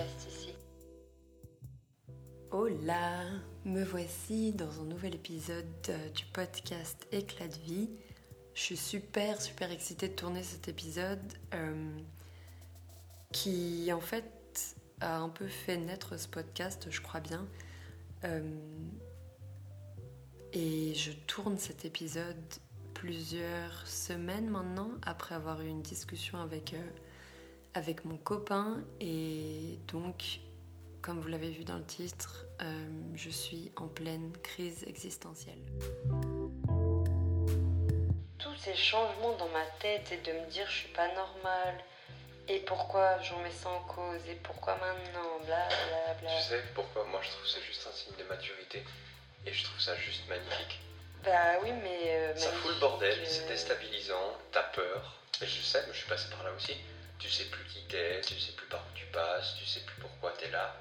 ici. Hola, me voici dans un nouvel épisode euh, du podcast Éclat de vie. Je suis super super excitée de tourner cet épisode euh, qui en fait a un peu fait naître ce podcast, je crois bien. Euh, et je tourne cet épisode plusieurs semaines maintenant après avoir eu une discussion avec, avec mon copain et donc comme vous l'avez vu dans le titre, euh, je suis en pleine crise existentielle. Tous ces changements dans ma tête et de me dire je suis pas normale, et pourquoi j'en mets ça en cause, et pourquoi maintenant, bla bla bla. Tu sais pourquoi Moi je trouve ça juste un signe de maturité, et je trouve ça juste magnifique. Bah oui, mais. euh, Ça fout le bordel, euh, c'est déstabilisant, t'as peur. Et je sais, mais je suis passé par là aussi. Tu sais plus qui t'es, tu sais plus par où tu passes, tu sais plus pourquoi t'es là.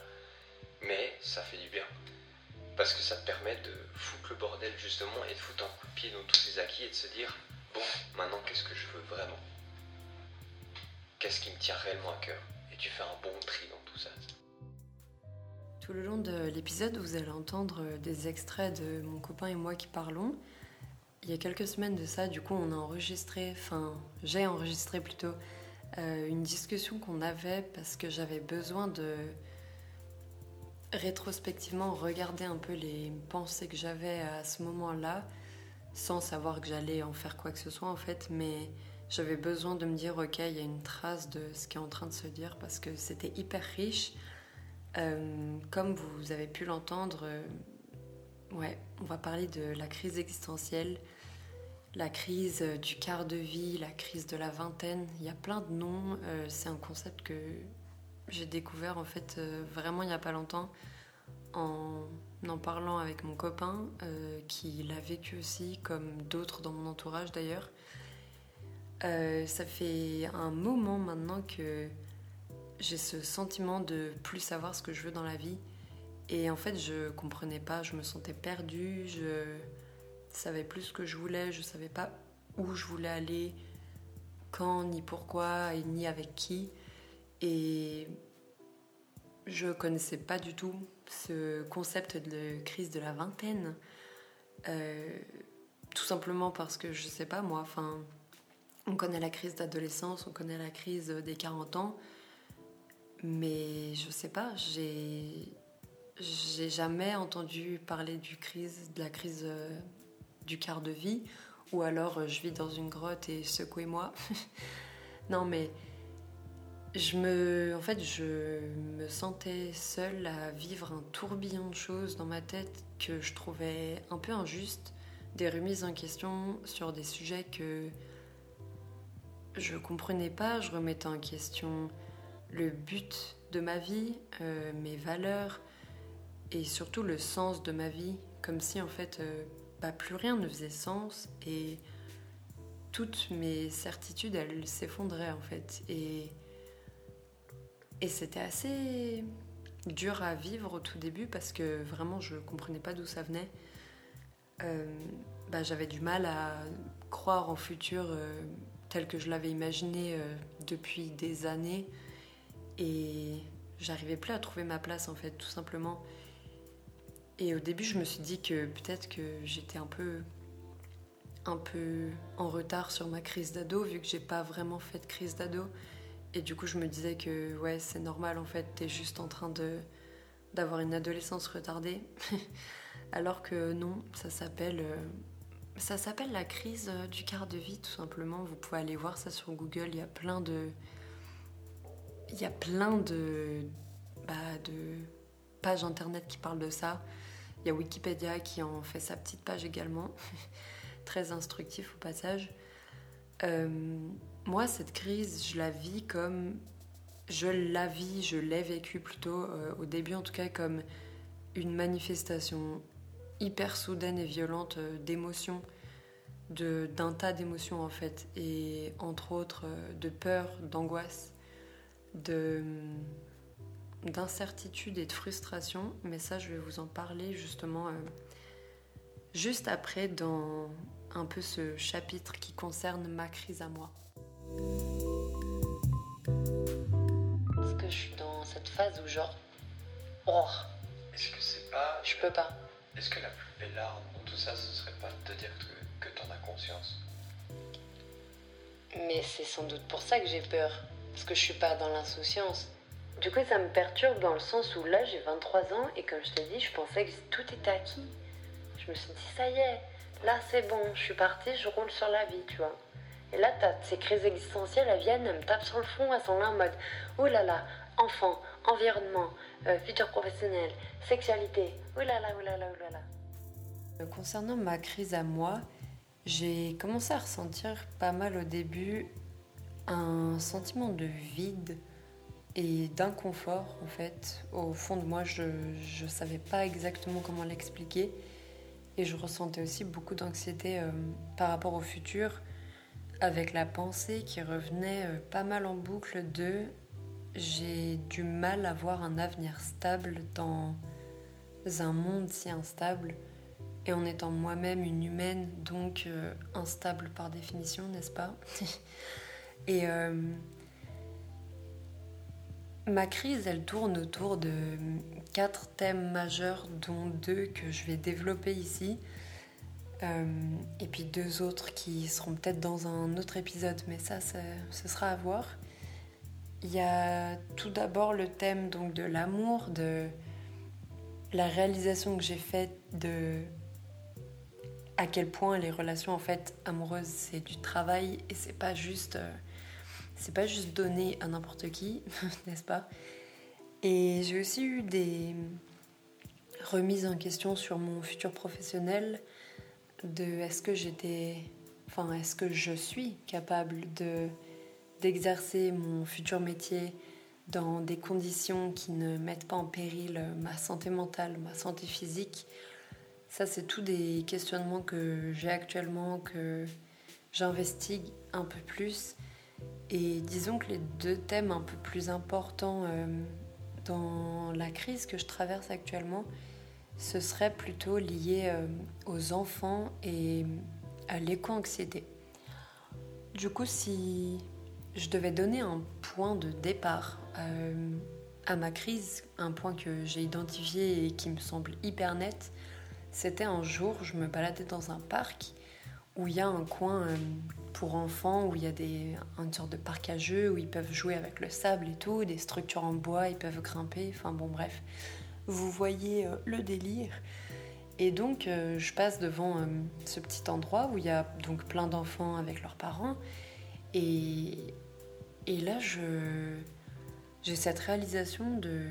Mais ça fait du bien. Parce que ça te permet de foutre le bordel justement et de foutre un coup de pied dans tous ces acquis et de se dire bon, maintenant qu'est-ce que je veux vraiment? Qu'est-ce qui me tient réellement à cœur? Et tu fais un bon tri dans tout ça. Tout le long de l'épisode, vous allez entendre des extraits de mon copain et moi qui parlons. Il y a quelques semaines de ça, du coup, on a enregistré, enfin, j'ai enregistré plutôt euh, une discussion qu'on avait parce que j'avais besoin de rétrospectivement regarder un peu les pensées que j'avais à ce moment-là, sans savoir que j'allais en faire quoi que ce soit en fait, mais j'avais besoin de me dire ok, il y a une trace de ce qui est en train de se dire parce que c'était hyper riche. Euh, comme vous avez pu l'entendre, euh, ouais, on va parler de la crise existentielle, la crise euh, du quart de vie, la crise de la vingtaine. Il y a plein de noms. euh, c'est un concept que j'ai découvert en fait euh, vraiment il n'y a pas longtemps en en parlant avec mon copain qui l'a vécu aussi comme d'autres dans mon entourage d'ailleurs. Ça fait un moment maintenant que j'ai ce sentiment de plus savoir ce que je veux dans la vie et en fait je comprenais pas, je me sentais perdue, je savais plus ce que je voulais, je savais pas où je voulais aller, quand ni pourquoi et ni avec qui. Et je connaissais pas du tout ce concept de crise de la vingtaine. Euh, tout simplement parce que je sais pas moi, enfin, on connaît la crise d'adolescence, on connaît la crise des 40 ans, mais je sais pas, j'ai j'ai jamais entendu parler du crise, de la crise euh, du quart de vie, ou alors euh, je vis dans une grotte et secouez-moi. non mais je me, en fait, je me sentais seule à vivre un tourbillon de choses dans ma tête que je trouvais un peu injuste, des remises en question sur des sujets que je comprenais pas, je remettais en question le but de ma vie, euh, mes valeurs et surtout le sens de ma vie, comme si en fait euh, plus rien ne faisait sens et toutes mes certitudes elles s'effondraient en fait et c'était assez dur à vivre au tout début parce que vraiment je comprenais pas d'où ça venait. Euh, bah, J'avais du mal à croire en futur euh, tel que je l'avais imaginé euh, depuis des années et j'arrivais plus à trouver ma place en fait tout simplement. Et au début je me suis dit que peut-être que j'étais un peu un peu en retard sur ma crise d'ado vu que j'ai pas vraiment fait de crise d'ado. Et du coup, je me disais que ouais, c'est normal en fait, t'es juste en train de d'avoir une adolescence retardée. Alors que non, ça s'appelle euh, ça s'appelle la crise euh, du quart de vie tout simplement. Vous pouvez aller voir ça sur Google, il y a plein de il y a plein de bah, de pages internet qui parlent de ça. Il y a Wikipédia qui en fait sa petite page également. Très instructif au passage. Euh, moi, cette crise, je la vis comme. Je la vis, je l'ai vécue plutôt, euh, au début en tout cas, comme une manifestation hyper soudaine et violente euh, d'émotions, d'un tas d'émotions en fait, et entre autres de peur, d'angoisse, de d'incertitude et de frustration. Mais ça, je vais vous en parler justement euh, juste après dans un peu ce chapitre qui concerne ma crise à moi. Parce que je suis dans cette phase où genre, oh, Est-ce que c'est pas. je peux pas? Est-ce que la plus belle arme dans tout ça, ce serait pas de te dire que, que t'en as conscience? Mais c'est sans doute pour ça que j'ai peur. Parce que je suis pas dans l'insouciance. Du coup, ça me perturbe dans le sens où là, j'ai 23 ans et comme je t'ai dit, je pensais que tout était acquis. Je me suis dit, ça y est, là c'est bon, je suis partie, je roule sur la vie, tu vois. Et là, t'as ces crises existentielles, elles viennent, elles me tapent sur le front, elles sont là en mode, là, enfant, environnement, euh, futur professionnel, sexualité, oh là là. Euh, Concernant ma crise à moi, j'ai commencé à ressentir pas mal au début un sentiment de vide et d'inconfort en fait. Au fond de moi, je ne savais pas exactement comment l'expliquer et je ressentais aussi beaucoup d'anxiété euh, par rapport au futur avec la pensée qui revenait euh, pas mal en boucle de j'ai du mal à voir un avenir stable dans un monde si instable et en étant moi-même une humaine, donc euh, instable par définition, n'est-ce pas? Et ma crise, elle tourne autour de quatre thèmes majeurs, dont deux que je vais développer ici, euh, et puis deux autres qui seront peut-être dans un autre épisode, mais ça, ce sera à voir. Il y a tout d'abord le thème donc de l'amour, de la réalisation que j'ai faite de à quel point les relations en fait amoureuses c'est du travail et c'est pas juste euh, c'est pas juste donné à n'importe qui n'est-ce pas? Et j'ai aussi eu des remises en question sur mon futur professionnel de est-ce que j'étais enfin est-ce que je suis capable de d'exercer mon futur métier dans des conditions qui ne mettent pas en péril ma santé mentale, ma santé physique? Ça, c'est tout des questionnements que j'ai actuellement, que j'investigue un peu plus. Et disons que les deux thèmes un peu plus importants euh, dans la crise que je traverse actuellement, ce serait plutôt lié euh, aux enfants et à l'éco-anxiété. Du coup, si je devais donner un point de départ euh, à ma crise, un point que j'ai identifié et qui me semble hyper net, c'était un jour, je me baladais dans un parc où il y a un coin euh, pour enfants, où il y a des, une sorte de parc à jeux, où ils peuvent jouer avec le sable et tout, des structures en bois, ils peuvent grimper, enfin bon bref. Vous voyez euh, le délire. Et donc euh, je passe devant ce petit endroit où il y a donc plein d'enfants avec leurs parents. Et, et là, je, j'ai cette réalisation de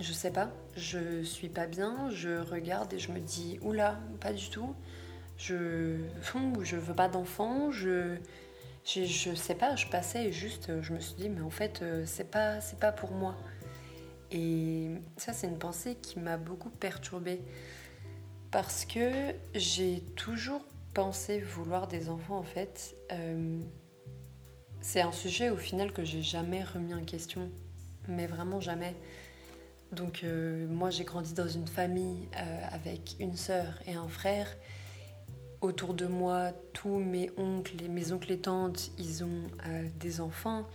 je sais pas, je suis pas bien, je regarde et je me dis oula, pas du tout. Je je veux pas d'enfant, je, je je sais pas, je passais juste je me suis dit mais en fait euh, c'est pas c'est pas pour moi. Et ça c'est une pensée qui m'a beaucoup perturbée parce que j'ai toujours pensé vouloir des enfants en fait. Euh, c'est un sujet au final que j'ai jamais remis en question, mais vraiment jamais. Donc euh, moi j'ai grandi dans une famille euh, avec une sœur et un frère. Autour de moi, tous mes oncles et mes oncles et tantes, ils ont euh, des enfants.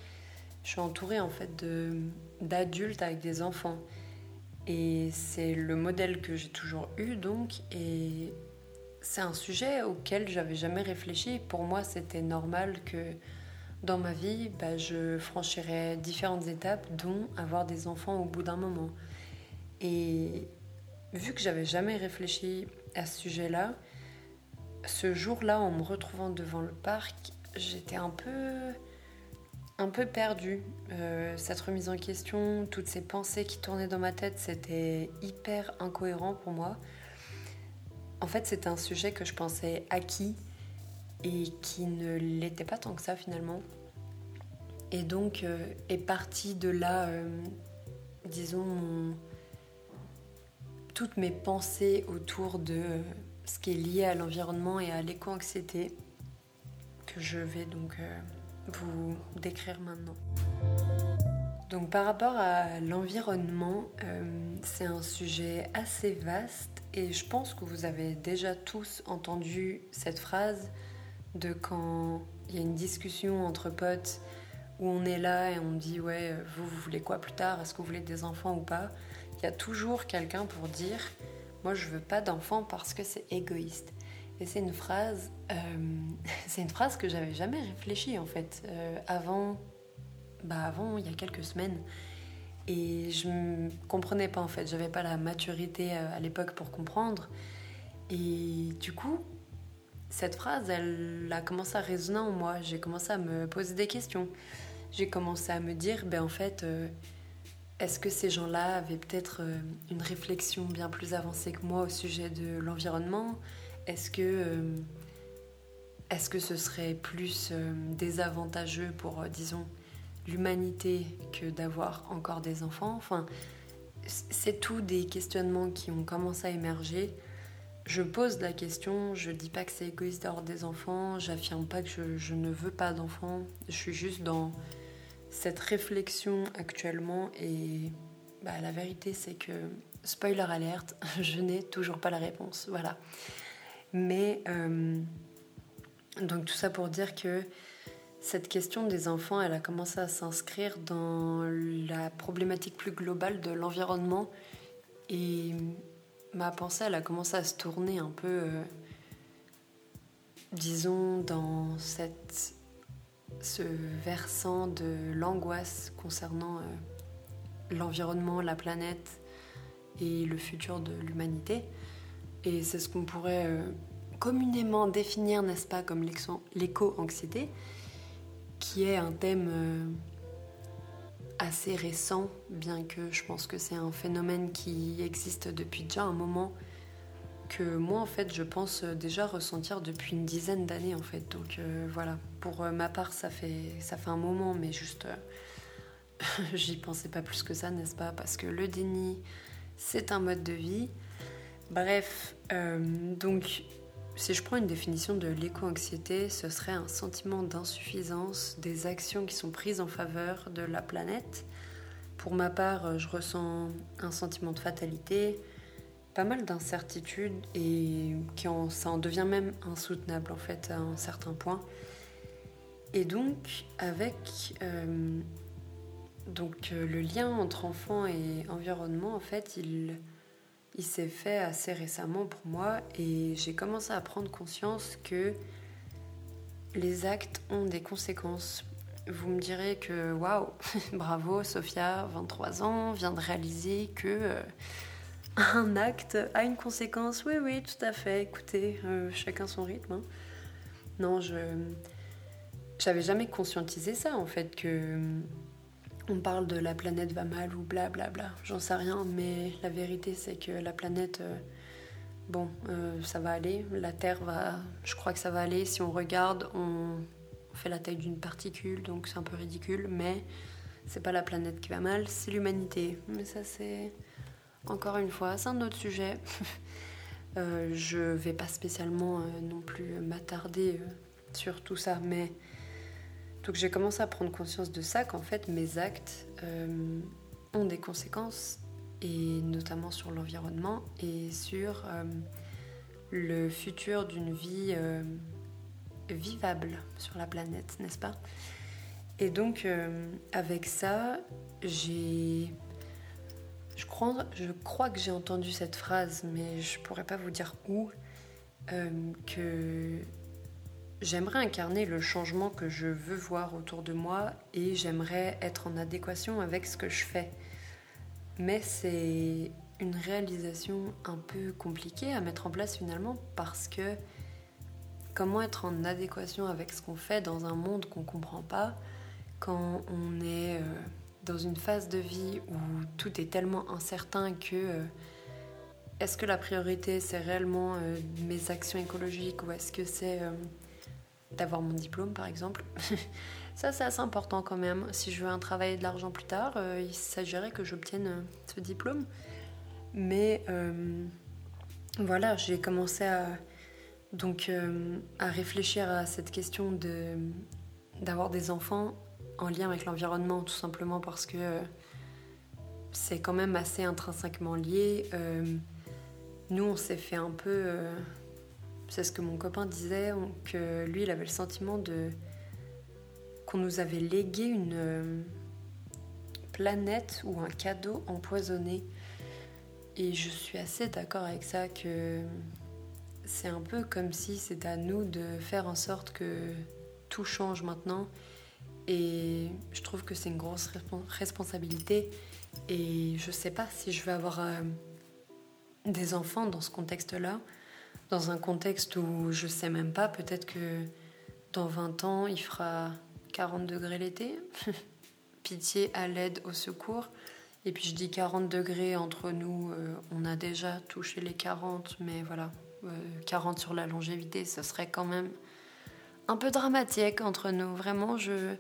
Je suis entourée en fait d'adultes avec des enfants. Et c'est le modèle que j'ai toujours eu donc. Et c'est un sujet auquel j'avais jamais réfléchi. Pour moi, c'était normal que dans ma vie, bah, je franchirais différentes étapes, dont avoir des enfants au bout d'un moment. Et vu que j'avais jamais réfléchi à ce sujet-là, ce jour-là, en me retrouvant devant le parc, j'étais un peu, un peu perdue. Euh, cette remise en question, toutes ces pensées qui tournaient dans ma tête, c'était hyper incohérent pour moi. En fait, c'était un sujet que je pensais acquis et qui ne l'était pas tant que ça finalement. Et donc euh, est parti de là, euh, disons, toutes mes pensées autour de ce qui est lié à l'environnement et à l'éco-anxiété que je vais donc vous décrire maintenant. Donc par rapport à l'environnement, c'est un sujet assez vaste et je pense que vous avez déjà tous entendu cette phrase de quand il y a une discussion entre potes où on est là et on dit ouais, vous, vous voulez quoi plus tard? Est-ce que vous voulez des enfants ou pas? Il y a toujours quelqu'un pour dire moi je veux pas d'enfants parce que c'est égoïste. Et c'est une phrase, euh, c'est une phrase que j'avais jamais réfléchi en fait euh, avant, bah avant il y a quelques semaines. Et je ne comprenais pas en fait, j'avais pas la maturité euh, à l'époque pour comprendre. Et du coup, cette phrase, elle a commencé à résonner en moi. J'ai commencé à me poser des questions. J'ai commencé à me dire, ben en fait, est-ce que ces gens-là avaient peut-être une réflexion bien plus avancée que moi au sujet de l'environnement? Est-ce que, euh, est que ce serait plus euh, désavantageux pour, euh, disons, l'humanité que d'avoir encore des enfants? Enfin, c'est tout des questionnements qui ont commencé à émerger. Je pose la question, je dis pas que c'est égoïste d'avoir des enfants, j'affirme pas que je, ne veux pas d'enfants, je suis juste dans cette réflexion actuellement et bah, la vérité c'est que, spoiler alerte, je n'ai toujours pas la réponse. Voilà. Mais euh, donc tout ça pour dire que cette question des enfants, elle a commencé à s'inscrire dans la problématique plus globale de l'environnement. Et ma pensée, elle a commencé à se tourner un peu, euh, disons, dans cette, ce versant de l'angoisse concernant euh, l'environnement, la planète et le futur de l'humanité. Et c'est ce qu'on pourrait euh, communément définir, n'est-ce pas, comme l'éco-anxiété, qui est un thème euh, assez récent, bien que je pense que c'est un phénomène qui existe depuis déjà un moment, que moi en fait je pense déjà ressentir depuis une dizaine d'années en fait. Donc euh, voilà, pour ma part ça fait, ça un moment, mais juste j'y pensais pas plus que ça, n'est-ce pas? Parce que le déni, c'est un mode de vie. Bref, euh, donc si je prends une définition de l'éco-anxiété, ce serait un sentiment d'insuffisance des actions qui sont prises en faveur de la planète. Pour ma part, je ressens un sentiment de fatalité, pas mal d'incertitude et ça en devient même insoutenable en fait à un certain point. Et donc avec euh, donc, euh, le lien entre enfant et environnement, en fait, il il s'est fait assez récemment pour moi et j'ai commencé à prendre conscience que les actes ont des conséquences. Vous me direz que waouh, bravo Sophia, 23 ans, vient de réaliser que euh, un acte a une conséquence. Oui, oui, tout à fait. Écoutez, euh, chacun son rythme. Hein. Non, je j'avais jamais conscientisé ça en fait que on parle de la planète va mal ou blablabla, bla bla. j'en sais rien, mais la vérité c'est que la planète, euh, bon, euh, ça va aller, la Terre va, je crois que ça va aller, si on regarde, on fait la taille d'une particule, donc c'est un peu ridicule, mais c'est pas la planète qui va mal, c'est l'humanité. Mais ça c'est, encore une fois, c'est un autre sujet. euh, je vais pas spécialement euh, non plus m'attarder sur tout ça, mais donc j'ai commencé à prendre conscience de ça, qu'en fait mes actes euh, ont des conséquences, et notamment sur l'environnement et sur euh, le futur d'une vie euh, vivable sur la planète, n'est-ce pas? Et donc avec ça, j'ai... Je crois, que j'ai entendu cette phrase, mais je pourrais pas vous dire où, que J'aimerais incarner le changement que je veux voir autour de moi et j'aimerais être en adéquation avec ce que je fais. Mais c'est une réalisation un peu compliquée à mettre en place finalement parce que comment être en adéquation avec ce qu'on fait dans un monde qu'on comprend pas quand on est euh, dans une phase de vie où tout est tellement incertain que euh, est-ce que la priorité c'est réellement euh, mes actions écologiques ou est-ce que c'est d'avoir mon diplôme par exemple? ça c'est assez important quand même. Si je veux un travail et de l'argent plus tard, euh, il s'agirait que j'obtienne euh, ce diplôme. Mais euh, voilà, j'ai commencé à, donc, à réfléchir à cette question de, d'avoir des enfants en lien avec l'environnement, tout simplement parce que c'est quand même assez intrinsèquement lié. nous, on s'est fait un peu c'est ce que mon copain disait, que lui, il avait le sentiment de qu'on nous avait légué une euh, planète ou un cadeau empoisonné. Et je suis assez d'accord avec ça que c'est un peu comme si c'était à nous de faire en sorte que tout change maintenant. Et je trouve que c'est une grosse responsabilité. Et je sais pas si je vais avoir euh, des enfants dans ce contexte-là, dans un contexte où je sais même pas, peut-être que dans 20 ans, il fera 40 degrés l'été. Pitié, à l'aide, au secours. Et puis je dis 40 degrés entre nous, euh, on a déjà touché les 40, mais voilà, 40 euh, sur la longévité, ce serait quand même un peu dramatique entre nous. Vraiment, je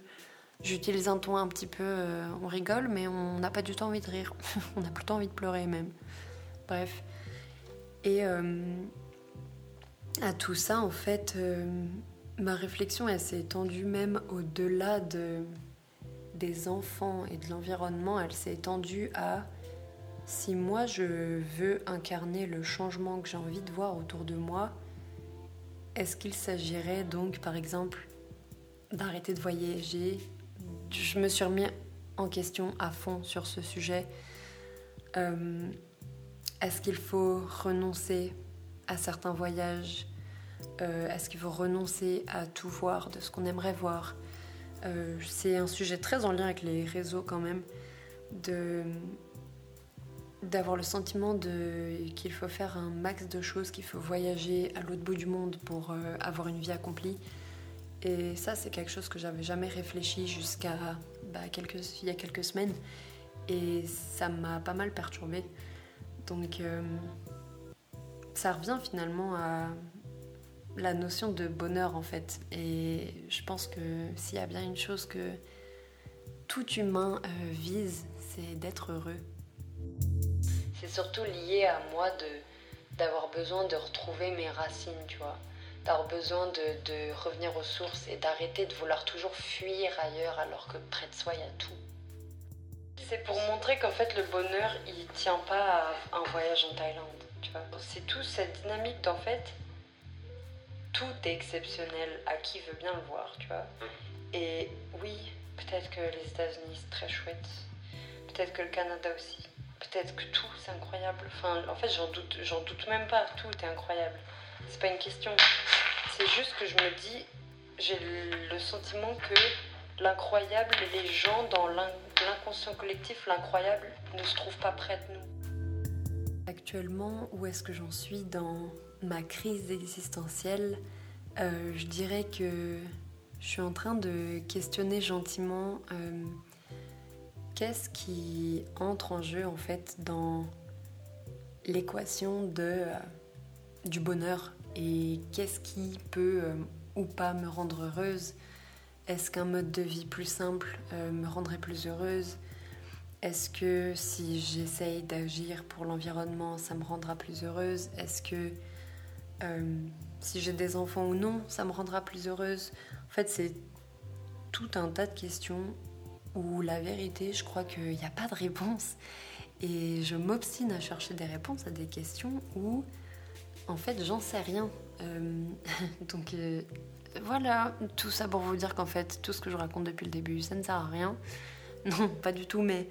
j'utilise un ton un petit peu, euh, on rigole, mais on n'a pas du tout envie de rire. on a plutôt envie de pleurer même. Bref. Et à tout ça, en fait, ma réflexion, elle s'est étendue même au-delà de des enfants et de l'environnement, elle s'est étendue à si moi je veux incarner le changement que j'ai envie de voir autour de moi, est-ce qu'il s'agirait donc par exemple d'arrêter de voyager? Je me suis remis en question à fond sur ce sujet. Euh, est-ce qu'il faut renoncer à certains voyages? Euh, Est-ce qu'il faut renoncer à tout voir de ce qu'on aimerait voir? Euh, c'est un sujet très en lien avec les réseaux quand même, d'avoir le sentiment de qu'il faut faire un max de choses, qu'il faut voyager à l'autre bout du monde pour euh, avoir une vie accomplie. Et ça, c'est quelque chose que j'avais jamais réfléchi jusqu'à bah, quelques, il y a quelques semaines. Et ça m'a pas mal perturbée. Donc, euh, ça revient finalement à la notion de bonheur en fait. Et je pense que s'il y a bien une chose que tout humain euh, vise, c'est d'être heureux. C'est surtout lié à moi de d'avoir besoin de retrouver mes racines, tu vois. D'avoir besoin de, de, revenir aux sources et d'arrêter de vouloir toujours fuir ailleurs alors que près de soi il y a tout. C'est pour montrer qu'en fait le bonheur il tient pas à un voyage en Thaïlande, tu vois. C'est tout cette dynamique d'en fait tout est exceptionnel à qui veut bien le voir, tu vois. Et oui, peut-être que les États-Unis c'est très chouette, peut-être que le Canada aussi, peut-être que tout c'est incroyable. Enfin, en fait, j'en doute, j'en doute même pas, tout est incroyable. C'est pas une question. C'est juste que je me dis, j'ai le sentiment que l'incroyable, les gens dans l'inconscient collectif, l'incroyable ne se trouvent pas près de nous. Actuellement, où est-ce que j'en suis dans ma crise existentielle, euh, je dirais que je suis en train de questionner gentiment euh, qu'est-ce qui entre en jeu en fait dans l'équation euh, du bonheur? Et qu'est-ce qui peut ou pas me rendre heureuse? Est-ce qu'un mode de vie plus simple me rendrait plus heureuse? Est-ce que si j'essaye d'agir pour l'environnement, ça me rendra plus heureuse? Est-ce que euh, si j'ai des enfants ou non, ça me rendra plus heureuse? En fait, c'est tout un tas de questions où la vérité, je crois qu'il n'y a pas de réponse. Et je m'obstine à chercher des réponses à des questions où, en fait, j'en sais rien. Euh, donc euh, voilà, tout ça pour vous dire qu'en fait, tout ce que je raconte depuis le début, ça ne sert à rien. Non, pas du tout, mais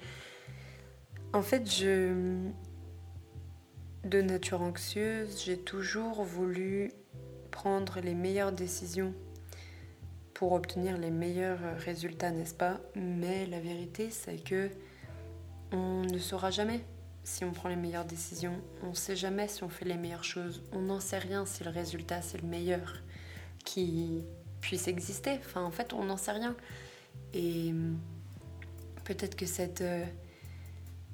en fait, je, de nature anxieuse, j'ai toujours voulu prendre les meilleures décisions pour obtenir les meilleurs résultats, n'est-ce pas? Mais la vérité, c'est que on ne saura jamais si on prend les meilleures décisions, on ne sait jamais si on fait les meilleures choses, on n'en sait rien si le résultat c'est le meilleur qui puisse exister. Enfin, en fait, on n'en sait rien. Et peut-être que cette euh,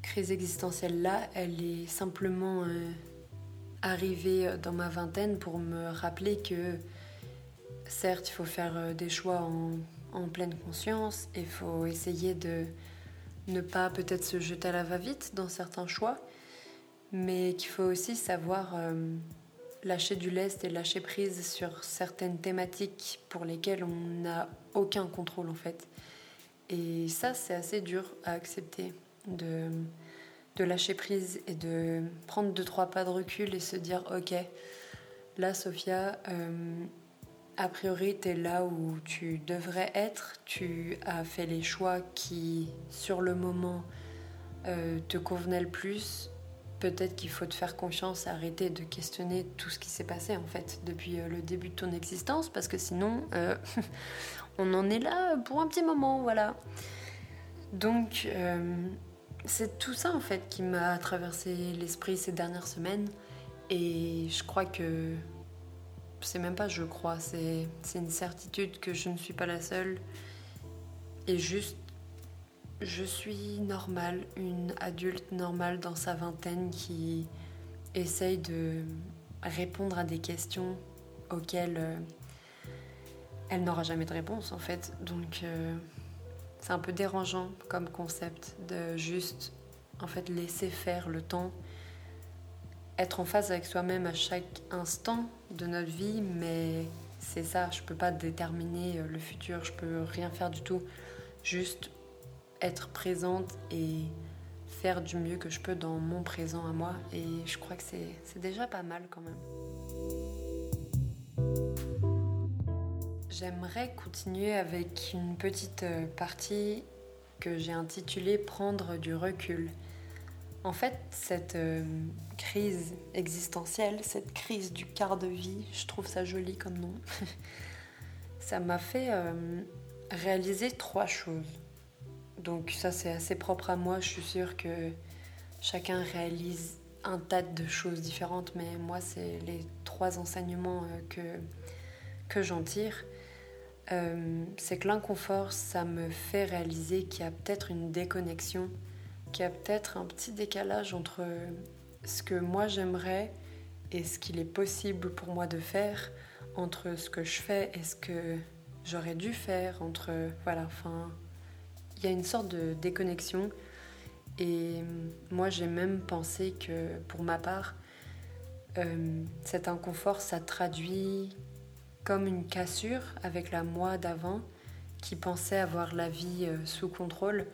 crise existentielle-là, elle est simplement euh, arrivée dans ma vingtaine pour me rappeler que certes, il faut faire euh, des choix en, pleine conscience, il faut essayer de ne pas peut-être se jeter à la va-vite dans certains choix, mais qu'il faut aussi savoir euh, lâcher du lest et lâcher prise sur certaines thématiques pour lesquelles on n'a aucun contrôle en fait. Et ça, c'est assez dur à accepter de, de lâcher prise et de prendre deux, trois pas de recul et se dire Ok, là, Sophia, euh, a priori, tu es là où tu devrais être, tu as fait les choix qui, sur le moment, euh, te convenaient le plus, peut-être qu'il faut te faire confiance, arrêter de questionner tout ce qui s'est passé en fait depuis euh, le début de ton existence, parce que sinon, euh, on en est là pour un petit moment, voilà. Donc, c'est tout ça en fait qui m'a traversé l'esprit ces dernières semaines, et je crois que c'est même pas je crois, c'est une certitude que je ne suis pas la seule. Et juste, je suis normale, une adulte normale dans sa vingtaine qui essaye de répondre à des questions auxquelles euh, elle n'aura jamais de réponse en fait. Donc euh, c'est un peu dérangeant comme concept de juste en fait laisser faire le temps être en phase avec soi-même à chaque instant de notre vie, mais c'est ça, je peux pas déterminer euh, le futur, je peux rien faire du tout. Juste être présente et faire du mieux que je peux dans mon présent à moi. Et je crois que c'est déjà pas mal quand même. J'aimerais continuer avec une petite euh, partie que j'ai intitulée Prendre du recul. En fait, cette euh, crise existentielle, cette crise du quart de vie, je trouve ça joli comme nom, ça m'a fait euh, réaliser trois choses. Donc ça c'est assez propre à moi, je suis sûre que chacun réalise un tas de choses différentes, mais moi c'est les trois enseignements euh, que, que j'en tire. c'est que l'inconfort, ça me fait réaliser qu'il y a peut-être une déconnexion qu'il y a peut-être un petit décalage entre ce que moi j'aimerais et ce qu'il est possible pour moi de faire, entre ce que je fais et ce que j'aurais dû faire, entre voilà, enfin, il y a une sorte de déconnexion. Et moi j'ai même pensé que pour ma part, euh, cet inconfort, ça traduit comme une cassure avec la moi d'avant qui pensait avoir la vie euh, sous contrôle.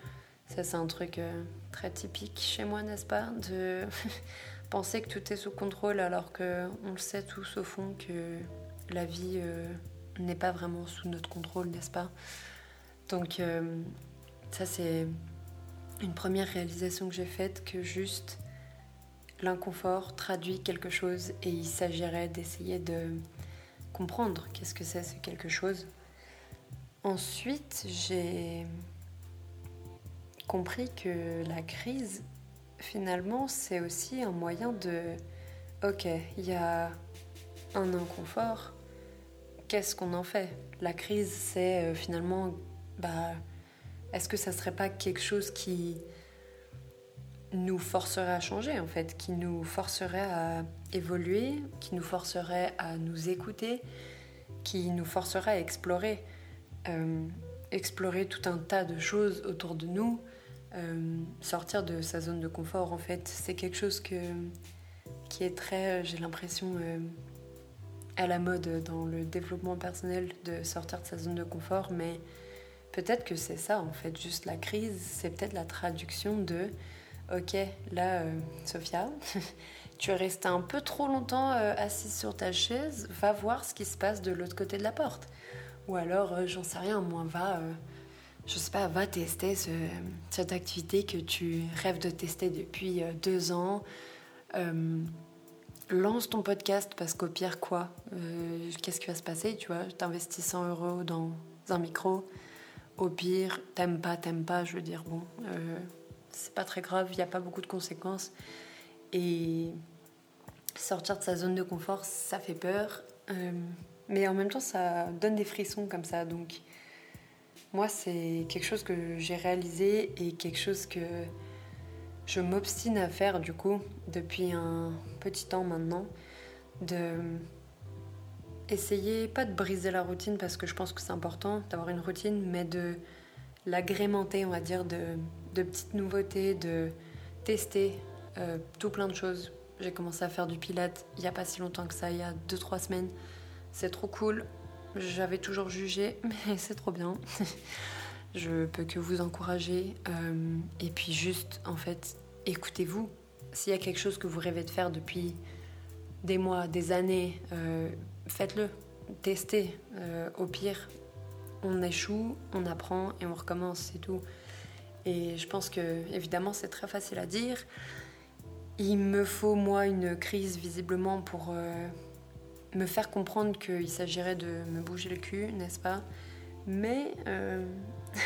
Ça, c'est un truc euh, très typique chez moi, n'est-ce pas De penser que tout est sous contrôle alors qu'on le sait tous au fond que la vie euh, n'est pas vraiment sous notre contrôle, n'est-ce pas? Donc, euh, ça, c'est une première réalisation que j'ai faite que juste l'inconfort traduit quelque chose et il s'agirait d'essayer de comprendre qu'est-ce que c'est ce quelque chose. Ensuite, j'ai compris que la crise, finalement, c'est aussi un moyen de... Ok, il y a un inconfort, qu'est-ce qu'on en fait? La crise, c'est euh, finalement... Bah, Est-ce que ça serait pas quelque chose qui nous forcerait à changer, en fait, qui nous forcerait à évoluer, qui nous forcerait à nous écouter, qui nous forcerait à explorer euh, explorer tout un tas de choses autour de nous, euh, sortir de sa zone de confort en fait. C'est quelque chose qui est très, euh, j'ai l'impression, euh, à la mode dans le développement personnel de sortir de sa zone de confort, mais peut-être que c'est ça en fait, juste la crise, c'est peut-être la traduction de Ok, là, Sophia, tu es restée un peu trop longtemps assise sur ta chaise, va voir ce qui se passe de l'autre côté de la porte. Ou alors, j'en sais rien, moi, va je sais pas, va tester cette activité que tu rêves de tester depuis euh, deux ans. Euh, lance ton podcast parce qu'au pire, quoi? Euh, Qu'est-ce qui va se passer? Tu vois, t'investis 100 euros dans un micro. Au pire, t'aimes pas, t'aimes pas. Je veux dire, bon, c'est pas très grave, il n'y a pas beaucoup de conséquences. Et sortir de sa zone de confort, ça fait peur. mais en même temps, ça donne des frissons comme ça. Donc, moi, c'est quelque chose que j'ai réalisé et quelque chose que je m'obstine à faire du coup depuis un petit temps maintenant. De essayer, pas de briser la routine parce que je pense que c'est important d'avoir une routine, mais de l'agrémenter, on va dire, de, petites nouveautés, de tester euh, tout plein de choses. J'ai commencé à faire du pilate il n'y a pas si longtemps que ça, il y a 2-3 semaines. C'est trop cool. J'avais toujours jugé, mais c'est trop bien. Je peux que vous encourager. Euh, et puis juste, en fait, écoutez-vous. S'il y a quelque chose que vous rêvez de faire depuis des mois, des années, euh, faites-le. tester. au pire, on échoue, on apprend et on recommence, c'est tout. Et je pense que, évidemment, c'est très facile à dire. Il me faut, moi, une crise, visiblement, pour euh, me faire comprendre qu'il s'agirait de me bouger le cul, n'est-ce pas? Mais euh,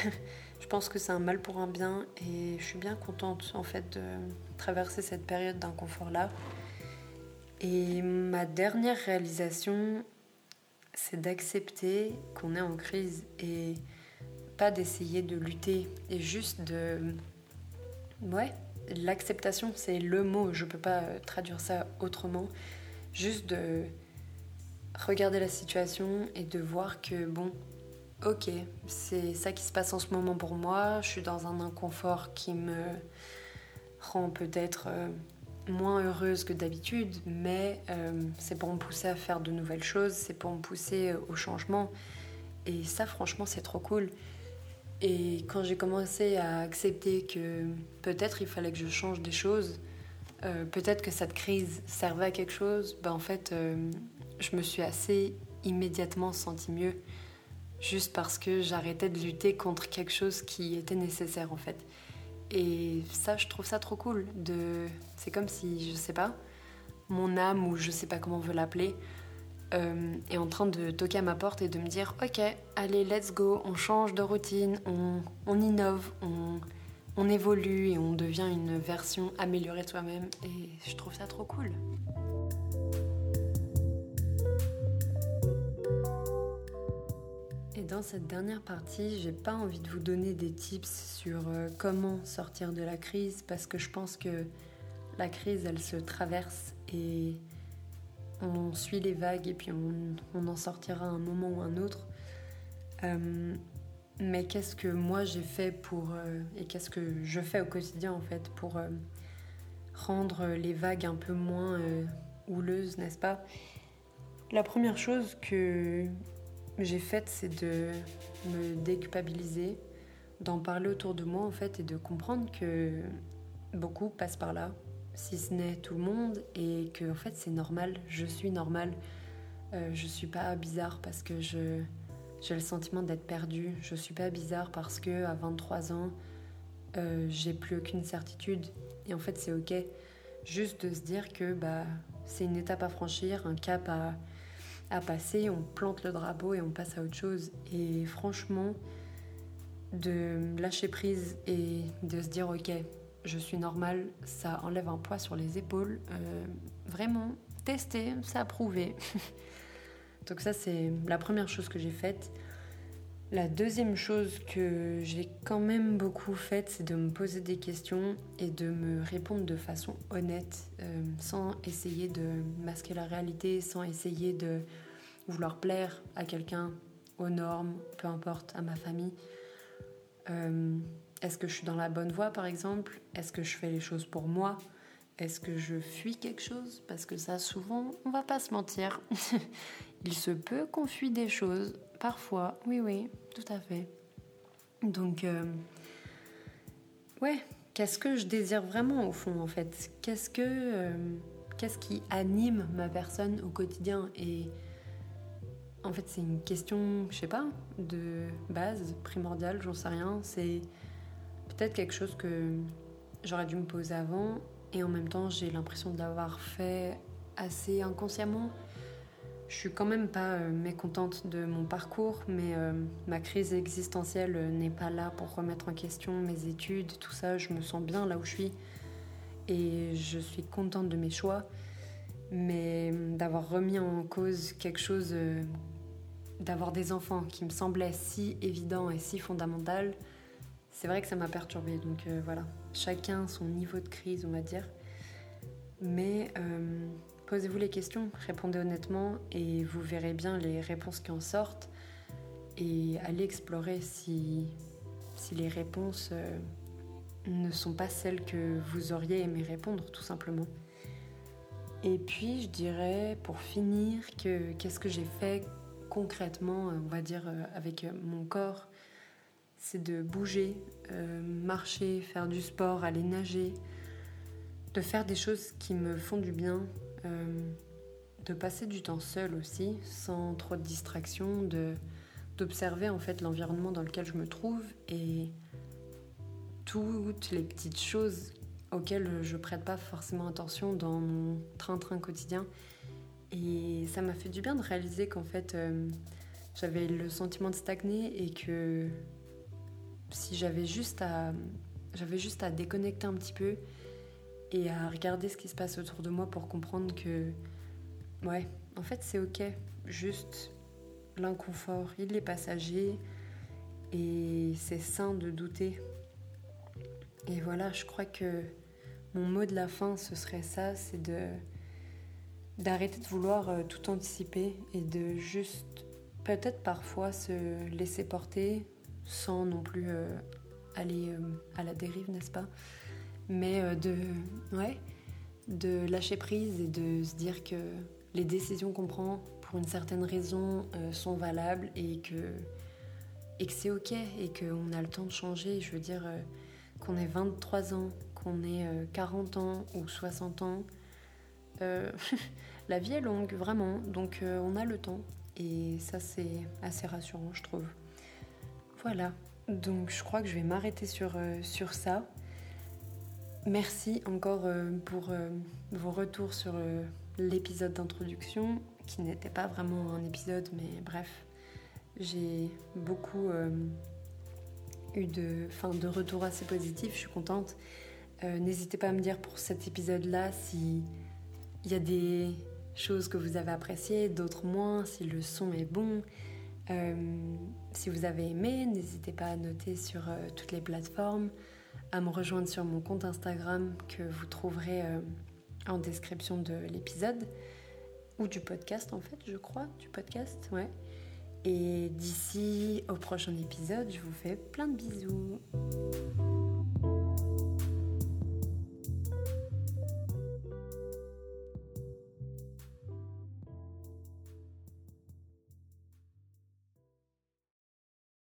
je pense que c'est un mal pour un bien et je suis bien contente, en fait, de traverser cette période d'inconfort-là. Et ma dernière réalisation, c'est d'accepter qu'on est en crise et pas d'essayer de lutter et juste de. Ouais, l'acceptation, c'est le mot, je peux pas traduire ça autrement. Juste de regarder la situation et de voir que, bon, ok, c'est ça qui se passe en ce moment pour moi, je suis dans un inconfort qui me rend peut-être euh, moins heureuse que d'habitude, mais euh, c'est pour me pousser à faire de nouvelles choses, c'est pour me pousser au changement. Et ça, franchement, c'est trop cool. Et quand j'ai commencé à accepter que peut-être il fallait que je change des choses, euh, peut-être que cette crise servait à quelque chose, ben en fait, euh, je me suis assez immédiatement sentie mieux, juste parce que j'arrêtais de lutter contre quelque chose qui était nécessaire en fait. Et ça, je trouve ça trop cool. C'est comme si, je sais pas, mon âme, ou je sais pas comment on veut l'appeler, euh, est en train de toquer à ma porte et de me dire Ok, allez, let's go, on change de routine, on, innove, on, évolue et on devient une version améliorée de soi-même. Et je trouve ça trop cool. Dans cette dernière partie, j'ai pas envie de vous donner des tips sur euh, comment sortir de la crise parce que je pense que la crise, elle se traverse et on suit les vagues et puis on, en sortira un moment ou un autre. Euh, mais qu'est-ce que moi j'ai fait pour euh, et qu'est-ce que je fais au quotidien en fait pour rendre les vagues un peu moins houleuses, n'est-ce pas? La première chose que j'ai faite, c'est de me déculpabiliser, d'en parler autour de moi en fait et de comprendre que beaucoup passent par là, si ce n'est tout le monde, et que en fait c'est normal, je suis normale. Euh, je suis pas bizarre parce que je j'ai le sentiment d'être perdue. Je suis pas bizarre parce que à 23 ans euh, j'ai plus aucune certitude. Et en fait c'est ok. Juste de se dire que bah c'est une étape à franchir, un cap à, à passer, on plante le drapeau et on passe à autre chose. Et franchement, de lâcher prise et de se dire ok, je suis normale, ça enlève un poids sur les épaules. Euh, vraiment, tester, ça a prouvé. Donc ça, c'est la première chose que j'ai faite. La deuxième chose que j'ai quand même beaucoup faite, c'est de me poser des questions et de me répondre de façon honnête, euh, sans essayer de masquer la réalité, sans essayer de vouloir plaire à quelqu'un, aux normes, peu importe, à ma famille. Euh, est-ce que je suis dans la bonne voie, par exemple? Est-ce que je fais les choses pour moi? Est-ce que je fuis quelque chose? Parce que ça, souvent, on va pas se mentir. Il se peut qu'on fuit des choses, parfois. Oui, oui, tout à fait. Donc, euh, ouais, qu'est-ce que je désire vraiment au fond, en fait? Qu'est-ce que, euh, qu'est-ce qui anime ma personne au quotidien? Et en fait, c'est une question, je sais pas, de base, primordiale, j'en sais rien. C'est peut-être quelque chose que j'aurais dû me poser avant et en même temps j'ai l'impression de l'avoir fait assez inconsciemment. Je suis quand même pas euh, mécontente de mon parcours, mais euh, ma crise existentielle n'est pas là pour remettre en question mes études, tout ça. Je me sens bien là où je suis et je suis contente de mes choix. Mais d'avoir remis en cause quelque chose, euh, d'avoir des enfants qui me semblait si évident et si fondamental, c'est vrai que ça m'a perturbée. Donc euh, voilà, chacun son niveau de crise, on va dire. Mais euh, posez-vous les questions, répondez honnêtement et vous verrez bien les réponses qui en sortent. Et allez explorer si, les réponses euh, ne sont pas celles que vous auriez aimé répondre, tout simplement. Et puis, je dirais, pour finir, que qu'est-ce que j'ai fait concrètement, on va dire, avec mon corps? C'est de bouger, euh, marcher, faire du sport, aller nager, de faire des choses qui me font du bien, euh, de passer du temps seul aussi, sans trop de distractions, d'observer en fait l'environnement dans lequel je me trouve et toutes les petites choses auxquelles je prête pas forcément attention dans mon train-train quotidien. Et ça m'a fait du bien de réaliser qu'en fait euh, j'avais le sentiment de stagner et que si j'avais juste à déconnecter un petit peu et à regarder ce qui se passe autour de moi pour comprendre que ouais, en fait c'est ok, juste l'inconfort, il est passager et c'est sain de douter. Et voilà, je crois que mon mot de la fin, ce serait ça, c'est d'arrêter de vouloir euh, tout anticiper et de juste peut-être parfois se laisser porter sans non plus euh, aller euh, à la dérive, n'est-ce pas? Mais de ouais, de lâcher prise et de se dire que les décisions qu'on prend pour une certaine raison euh, sont valables et que, et que c'est ok et qu'on a le temps de changer. Je veux dire, euh, qu'on ait 23 ans, qu'on ait 40 euh, ans ou 60 ans, la vie est longue, vraiment. Donc on a le temps et ça c'est assez rassurant, je trouve. Voilà, donc je crois que je vais m'arrêter sur, sur ça. Merci encore pour vos retours sur l'épisode d'introduction, qui n'était pas vraiment un épisode, mais bref, j'ai beaucoup euh, eu de, de retours assez positifs, je suis contente. Euh, n'hésitez pas à me dire pour cet épisode-là si il y a des choses que vous avez appréciées, d'autres moins, si le son est bon. Euh, si vous avez aimé, n'hésitez pas à noter sur toutes les plateformes, à me rejoindre sur mon compte Instagram que vous trouverez en description de l'épisode ou du podcast en fait, je crois, du podcast, ouais. Et d'ici au prochain épisode, je vous fais plein de bisous.